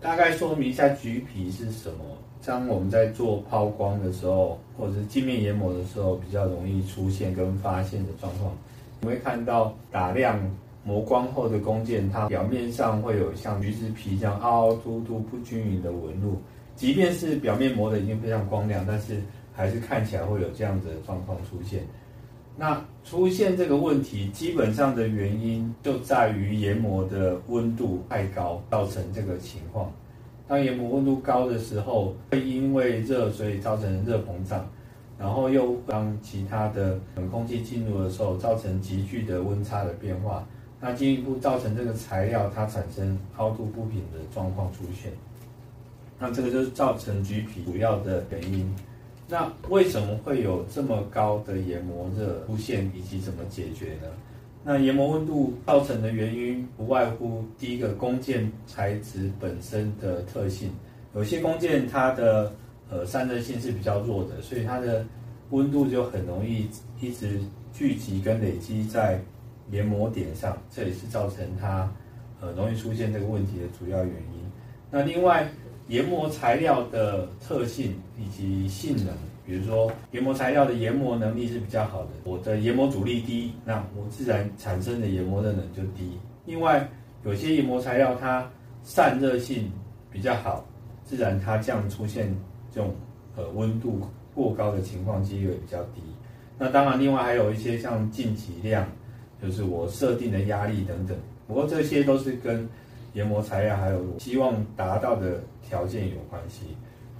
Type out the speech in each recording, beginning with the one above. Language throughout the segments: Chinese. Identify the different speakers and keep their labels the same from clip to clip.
Speaker 1: 大概说明一下橘皮是什么。当我们在做抛光的时候，或者是镜面研磨的时候，比较容易出现跟发现的状况。你会看到打亮磨光后的弓箭，它表面上会有像橘子皮这样凹凹凸凸、不均匀的纹路。即便是表面磨的已经非常光亮，但是还是看起来会有这样子的状况出现。那出现这个问题，基本上的原因就在于研磨的温度太高，造成这个情况。当研磨温度高的时候，会因为热，所以造成热膨胀，然后又当其他的冷空气进入的时候，造成急剧的温差的变化，那进一步造成这个材料它产生凹凸不平的状况出现。那这个就是造成橘皮主要的原因。那为什么会有这么高的研磨热出现，以及怎么解决呢？那研磨温度造成的原因不外乎第一个弓箭材质本身的特性，有些弓箭它的呃散热性是比较弱的，所以它的温度就很容易一直聚集跟累积在研磨点上，这也是造成它呃容易出现这个问题的主要原因。那另外研磨材料的特性以及性能。比如说研磨材料的研磨能力是比较好的，我的研磨阻力低，那我自然产生的研磨热能就低。另外，有些研磨材料它散热性比较好，自然它这样出现这种呃温度过高的情况几率也比较低。那当然，另外还有一些像进气量，就是我设定的压力等等。不过这些都是跟研磨材料还有希望达到的条件有关系。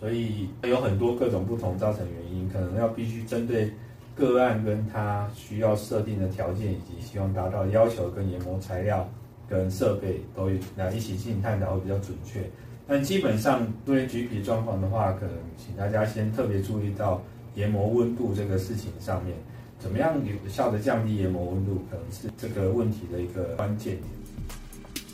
Speaker 1: 所以有很多各种不同造成原因，可能要必须针对个案跟他需要设定的条件以及希望达到要求跟研磨材料跟设备都来一起进行探讨会比较准确。但基本上对于橘皮状况的话，可能请大家先特别注意到研磨温度这个事情上面，怎么样有效的降低研磨温度，可能是这个问题的一个关键点。